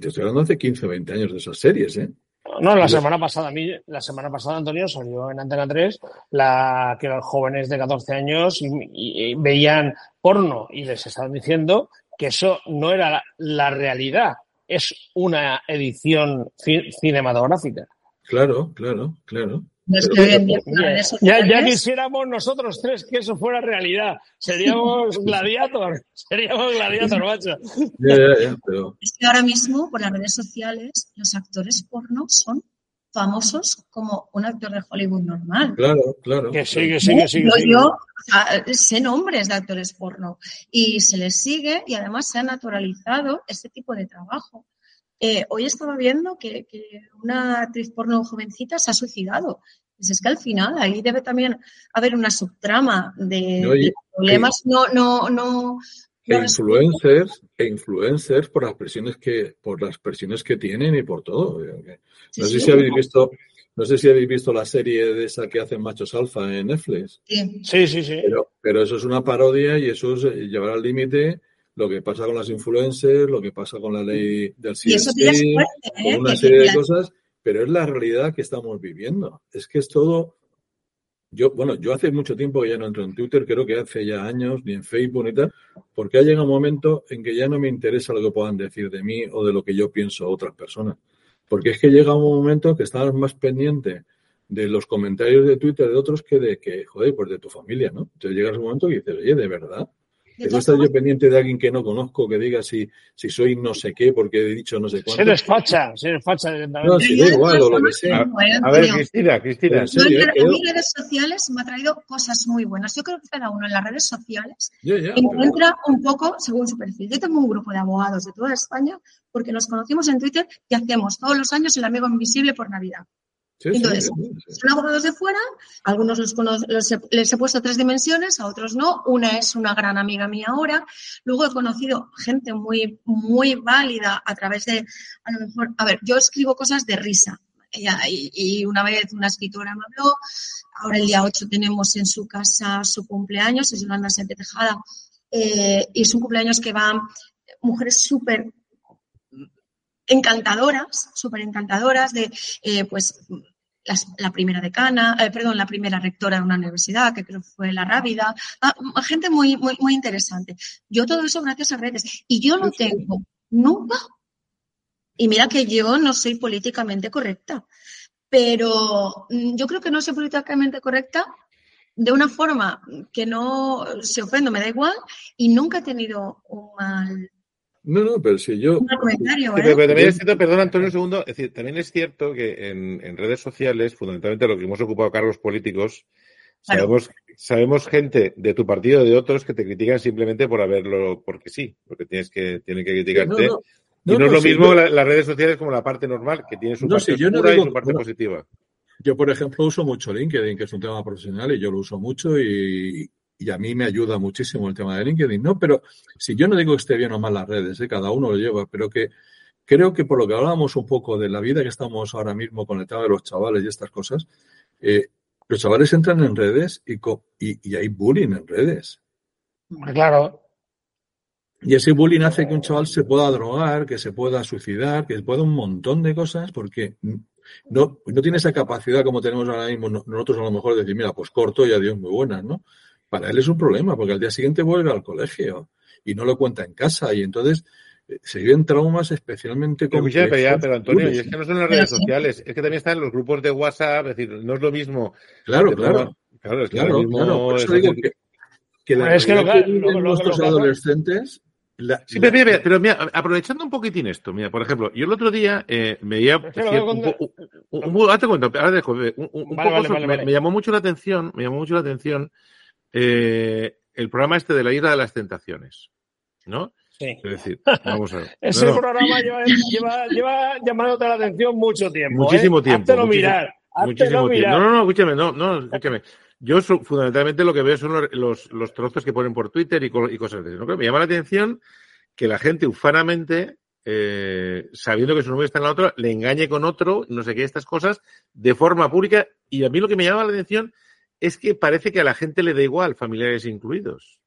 te estoy hablando hace 15 o 20 años de esas series, ¿eh? No, la semana pasada, a mí, la semana pasada, Antonio, salió en Antena 3 la, que los jóvenes de 14 años y, y- y veían porno y les estaban diciendo que eso no era la, la realidad, es una edición ci- cinematográfica. Claro, claro, claro. No es Pero- que hoy en día con las Ya, redes ya, sociales, ya quisiéramos nosotros tres que eso fuera realidad. Seríamos gladiator, seríamos gladiator, macho. Pero es que ahora mismo por las redes sociales los actores porno son famosos como un actor de Hollywood normal. claro, claro. Que sí, que sí, que sí. que yo, sí. sé nombres de actores porno y se les sigue y además se ha naturalizado este tipo de trabajo. Eh, hoy estaba viendo que, que una actriz porno jovencita se ha suicidado. Pues es que al final ahí debe también haber una subtrama de, Oye, de problemas no, no, no, E no influencers, e influencers por las presiones que, por las presiones que tienen y por todo. Sí, No sé sí. si habéis visto, no sé si habéis visto la serie de esa que hacen machos alfa en Netflix, Sí. Sí, sí, sí. pero, pero eso es una parodia y eso es eh, llevar al límite lo que pasa con las influencers, lo que pasa con la ley del CSI, con ¿eh? una serie de cosas, pero es la realidad que estamos viviendo. Es que es todo. Yo, bueno, yo hace mucho tiempo que ya no entro en Twitter, creo que hace ya años, ni en Facebook ni tal, porque ha llegado un momento en que ya no me interesa lo que puedan decir de mí o de lo que yo pienso a otras personas. Porque es que llega un momento que estás más pendiente de los comentarios de Twitter de otros que de que, joder, pues de tu familia, ¿no? Entonces llegas un momento que dices, oye, ¿de verdad? De ¿Tengo que todas estar yo pendiente de alguien que no conozco que diga si, si soy no sé qué porque he dicho no sé Si cuánto? eres facha, si eres facha directamente. No, yo da de igual, o lo que sea. eh, A ver, Cristina, Cristina. En, eh, en creo- mis redes sociales me ha traído cosas muy buenas. Yo creo que cada uno en las redes sociales pero- encuentra un poco según su perfil. Yo tengo un grupo de abogados de toda España porque nos conocimos en Twitter y hacemos todos los años el amigo invisible por Navidad. Sí, Entonces, sí, sí. Son abogados de fuera, algunos los les he puesto tres dimensiones, a otros no. Una es una gran amiga mía ahora. Luego he conocido gente muy, muy válida a través de, a lo mejor, a ver, yo escribo cosas de risa. Y, y una vez una escritora me habló, ahora el día 8 tenemos en su casa su cumpleaños, es Yolanda Sete Tejada, eh, y es un cumpleaños que van mujeres súper encantadoras, súper encantadoras, de eh, pues las- la primera decana, eh, perdón, la primera rectora de una universidad, que creo que fue la Rábida, ah, gente muy, muy, muy interesante. Yo todo eso gracias a redes. Y yo no tengo nunca, y mira que yo no soy políticamente correcta, pero mm, yo creo que no soy políticamente correcta de una forma que no se ofendo, me da igual, y nunca he tenido un mal, No, no, pero si yo. un comentario. Sí, ¿eh? pero, pero también es cierto, perdón Antonio un segundo, es decir, también es cierto que en, en redes sociales, fundamentalmente lo que hemos ocupado cargos políticos, Claro. sabemos, sabemos gente de tu partido o de otros que te critican simplemente por haberlo, porque sí, porque tienes que, tienen que criticarte. No, no, y no, no, es lo sí, mismo la- las redes sociales como la parte normal, que tiene su No, parte sí, yo no oscura digo- y su parte bueno, positiva. Yo, por ejemplo, uso mucho LinkedIn, que es un tema profesional, y yo lo uso mucho y, y a mí me ayuda muchísimo el tema de LinkedIn, ¿no? Pero si yo no digo que esté bien o mal las redes, ¿eh? cada uno lo lleva, pero que creo que por lo que hablábamos un poco de la vida que estamos ahora mismo con el tema de los chavales y estas cosas, eh, los chavales entran en redes y, y, hay bullying en redes. Claro. Y ese bullying hace que un chaval se pueda drogar, que se pueda suicidar, que pueda un montón de cosas porque no, no tiene esa capacidad como tenemos ahora mismo nosotros a lo mejor de decir, mira, pues corto y adiós, muy buenas, ¿no? Para él es un problema porque al día siguiente vuelve al colegio y no lo cuenta en casa. Y entonces eh, se viven traumas especialmente con pero, pero, Antonio, y es que no son las redes sociales, es que también están los grupos de WhatsApp, es decir, no es lo mismo. Claro, claro. Claro, es que claro, mismo, Por eso digo que, que la es que lo, lo, nuestros adolescentes sí, pero, mira, aprovechando un poquitín esto, mira, por ejemplo, yo el otro día eh, me veía un, me, llamó mucho la atención, me llamó mucho la atención eh, el programa este de la isla de las tentaciones, ¿no? Sí. Es decir, vamos a ver. Ese programa lleva, lleva, lleva, llamándote la atención mucho tiempo. Muchísimo ¿eh? tiempo. Háztelo mirar. Muchísimo tiempo. No, no, no, escúchame, no, no, escúchame. Yo fundamentalmente lo que veo son los, los, los, trozos que ponen por Twitter y, y cosas así. ¿no? Me llama la atención que la gente ufanamente, eh, sabiendo que su novio está en la otra, le engañe con otro, no sé qué, estas cosas, de forma pública. Y a mí lo que me llama la atención es que parece que a la gente le da igual, familiares incluidos.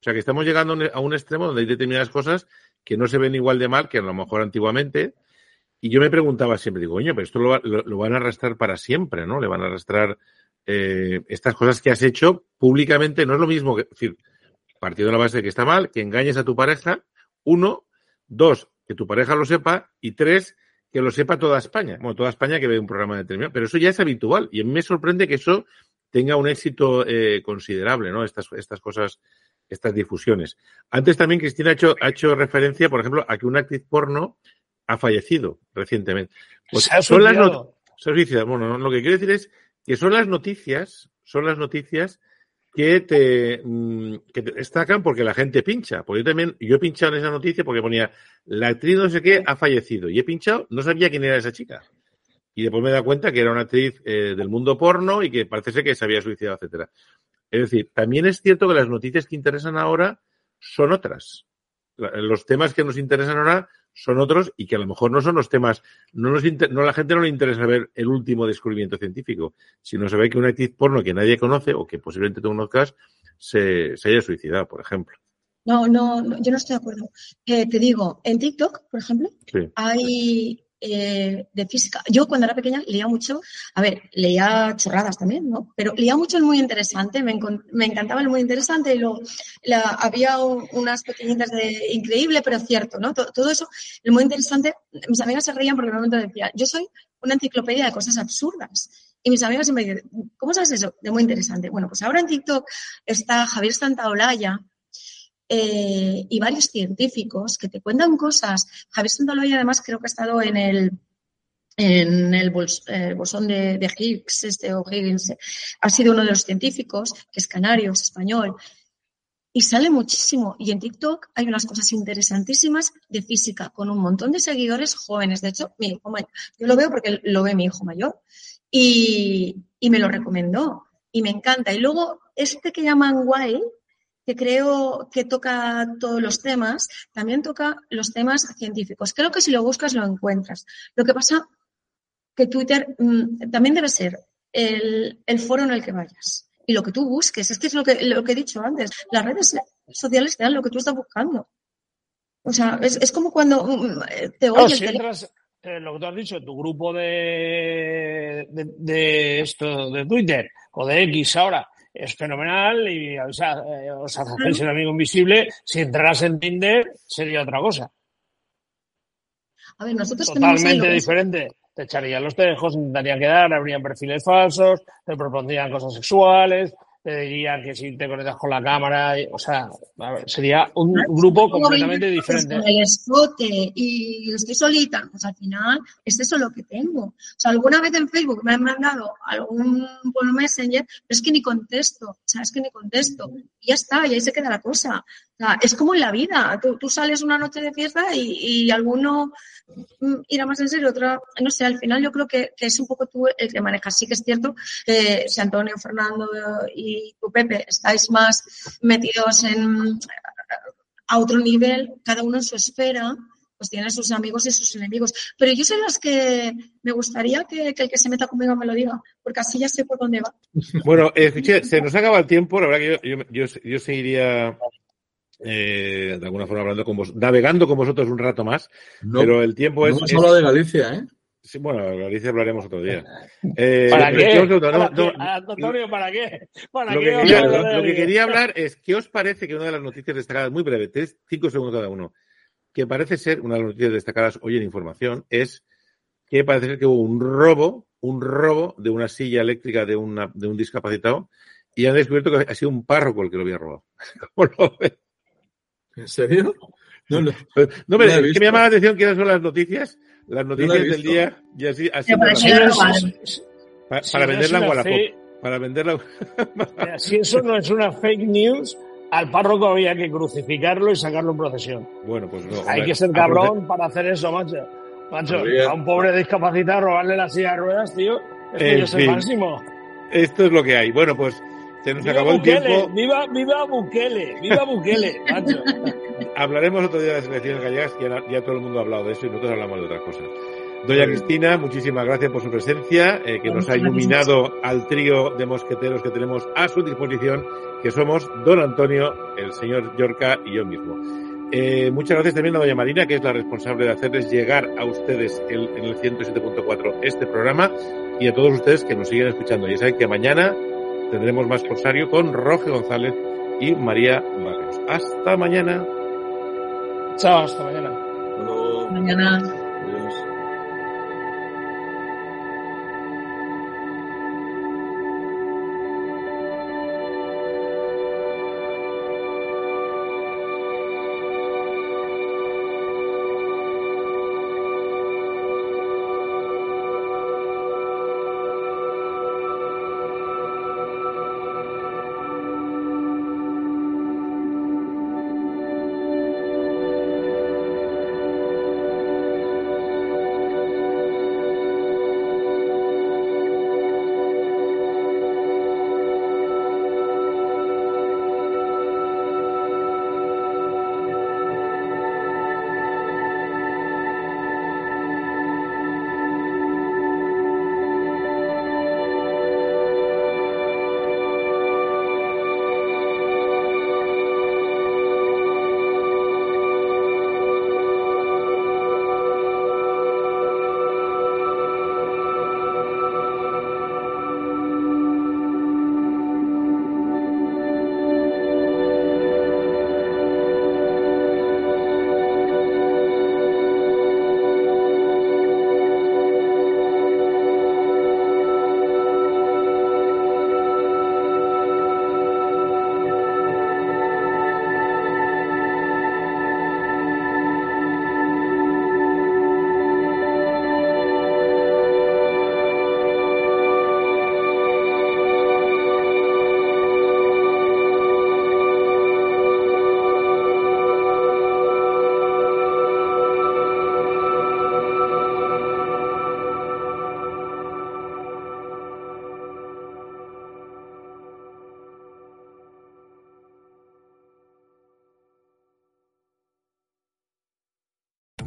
O sea, que estamos llegando a un extremo donde hay determinadas cosas que no se ven igual de mal que a lo mejor antiguamente. Y yo me preguntaba siempre, digo, coño, pero esto lo, van a arrastrar para siempre, ¿no? Le van a arrastrar eh, estas cosas que has hecho públicamente no es lo mismo que decir, partido de la base de que está mal, que engañes a tu pareja, uno, dos, que tu pareja lo sepa, y tres, que lo sepa toda España. Bueno, toda España que ve un programa determinado, pero eso ya es habitual y a mí me sorprende que eso tenga un éxito eh, considerable, ¿no? Estas, estas cosas, estas difusiones. Antes también Cristina ha hecho, ha hecho referencia, por ejemplo, a que una actriz porno ha fallecido recientemente. Pues se ha son las Bueno, lo que quiero decir es que son las noticias, son las noticias que te, mm, que te destacan porque la gente pincha. Porque yo también, yo he pinchado en esa noticia porque ponía, la actriz no sé qué ha fallecido. Y he pinchado, no sabía quién era esa chica. Y después me dado cuenta que era una actriz eh, del mundo porno y que parece ser que se había suicidado, etcétera. Es decir, también es cierto que las noticias que interesan ahora son otras. Los temas que nos interesan ahora son otros y que a lo mejor no son los temas, no, nos no la gente no le interesa ver el último descubrimiento científico, sino saber que una actriz porno que nadie conoce o que posiblemente tú conozcas se, se haya suicidado, por ejemplo. No, no, yo no estoy de acuerdo. Eh, te digo, en TikTok, por ejemplo, hay eh, de física. Yo cuando era pequeña leía mucho, a ver, leía chorradas también, ¿no? Pero leía mucho el muy interesante, me, me encantaba el muy interesante y la, había unas pequeñitas de increíble, pero cierto, ¿no? Todo, todo, eso, el muy interesante, mis amigas se reían porque en un momento decía, yo soy una enciclopedia de cosas absurdas. Y mis amigas siempre dicen, ¿cómo sabes eso? De muy interesante. Bueno, pues ahora en TikTok está Javier Santaolalla, eh, y varios científicos que te cuentan cosas. Javier Santaloy además creo que ha estado en el en el bolsón de, Higgs, este o Higgins, ha sido uno de los científicos, que es canario, es español, y sale muchísimo. Y en TikTok hay unas cosas interesantísimas de física, con un montón de seguidores jóvenes. De hecho, mi hijo mayor, yo lo veo porque lo ve mi hijo mayor, y, y me lo recomendó, y me encanta. Y luego, este que llaman Wild, que creo que toca todos los temas, también toca los temas científicos. Creo que si lo buscas lo encuentras. Lo que pasa que Twitter mm, también debe ser el, foro en el que vayas. Y lo que tú busques, es que es lo que, lo que he dicho antes, las redes sociales te dan lo que tú estás buscando. O sea, es, como cuando mm, te oyes... Eh, lo que tú has dicho, tu grupo de, de, de, esto, de Twitter o de X ahora, es fenomenal y o sea, eh, os hacéis el amigo invisible. Si entraras en Tinder, sería otra cosa. A ver, nosotros Totalmente diferente. Te echarían los tejos, intentarían quedar, habrían perfiles falsos, te propondrían cosas sexuales, te dirían que si te conectas con la cámara, o sea, sería un grupo completamente diferente. el escote y estoy solita, pues al final es eso lo que tengo. O sea, alguna vez en Facebook me han mandado algún por Messenger, pero es que ni contesto, o sea, es que ni contesto. Y ya está, y ahí se queda la cosa. Es como en la vida. Tú, sales una noche de fiesta y, alguno mm, irá más en serio, otro, no sé, al final yo creo que, es un poco tú el que manejas. Sí que es cierto que si Antonio, Fernando y tu Pepe estáis más metidos en a otro nivel, cada uno en su esfera, pues tiene sus amigos y sus enemigos. Pero yo soy las que me gustaría que, el que se meta conmigo me lo diga, porque así ya sé por dónde va. Bueno, escuché, se nos acaba el tiempo, la verdad que yo, yo seguiría eh, de alguna forma hablando con vos, navegando con vosotros un rato más, pero el tiempo es... No hemos de Galicia, ¿eh? Sí, bueno, Galicia hablaremos otro día. Eh, ¿Para, qué? Antonio, ¿para qué? ¿Para lo, qué? Que quería, lo, que quería hablar es, ¿qué os parece que una de las noticias destacadas, muy breve, tres, cinco segundos cada uno, que parece ser una de las noticias destacadas hoy en información, es que parece ser que hubo un robo, un robo de una silla eléctrica de, una, de un discapacitado y han descubierto que ha sido un párroco el que lo había robado. ¿Cómo lo ves? ¿En serio? No, no, no me, es que me llama la atención que son las noticias, las noticias del día y así, así para, para, venderla en Wallapop. Para venderla. si eso no es una fake news, al párroco había que crucificarlo y sacarlo en procesión. Bueno, pues no. Hay que ser cabrón para hacer eso, macho. Macho, a un pobre discapacitado robarle la silla de ruedas, tío. Es que yo soy máximo. Esto es lo que hay. Bueno, pues se nos acabó el tiempo. Viva, viva Bukele, viva Bukele, macho. Hablaremos otro día de las elecciones gallegas, ya, todo el mundo ha hablado de eso y nosotros hablamos de otras cosas. Doña Cristina, muchísimas gracias por su presencia, eh, que nos ha iluminado al trío de mosqueteros que tenemos a su disposición, que somos don Antonio, el señor Yorca y yo mismo. Eh, muchas gracias también a doña Marina, que es la responsable de hacerles llegar a ustedes el, en el 107.4 este programa y a todos ustedes que nos siguen escuchando. Ya saben que mañana tendremos más Corsario con Roge González y María Barrios. Hasta mañana. Chao, hasta mañana. Mañana.